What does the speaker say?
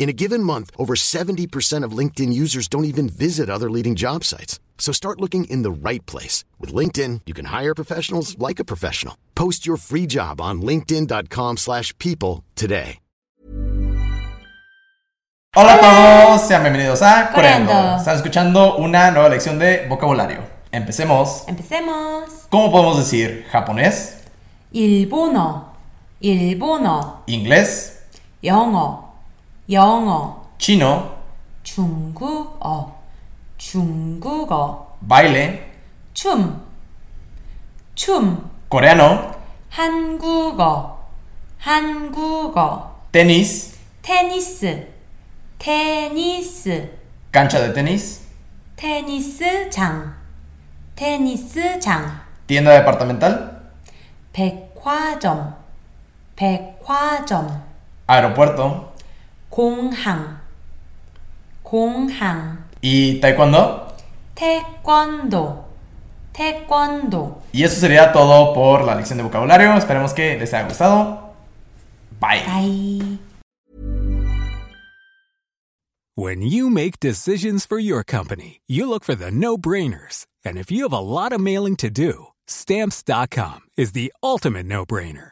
In a given month, over 70% of LinkedIn users don't even visit other leading job sites. So start looking in the right place. With LinkedIn, you can hire professionals like a professional. Post your free job on linkedin.com slash people today. Hola a todos, sean bienvenidos a Coreando. Coreando. Están escuchando una nueva lección de vocabulario. Empecemos. Empecemos. ¿Cómo podemos decir japonés, 일본어, 일본어, inglés, 영어, 영어, chino, 중국어, 중국어, baile, 춤, 춤, coreano, 한국어, 한국어, tenis, 테니스, 테니스, cancha de tenis, 테니스장, 테니스장, tienda departamental, 백화점, 백화점, aeropuerto Kung Han. Kung Han. ¿Y taekwondo? Taekwondo. Taekwondo. Y eso sería todo por la lección de vocabulario. Esperemos que les haya gustado. Bye. Bye. When you make decisions for your company, you look for the no-brainers. And if you have a lot of mailing to do, stamps.com is the ultimate no-brainer.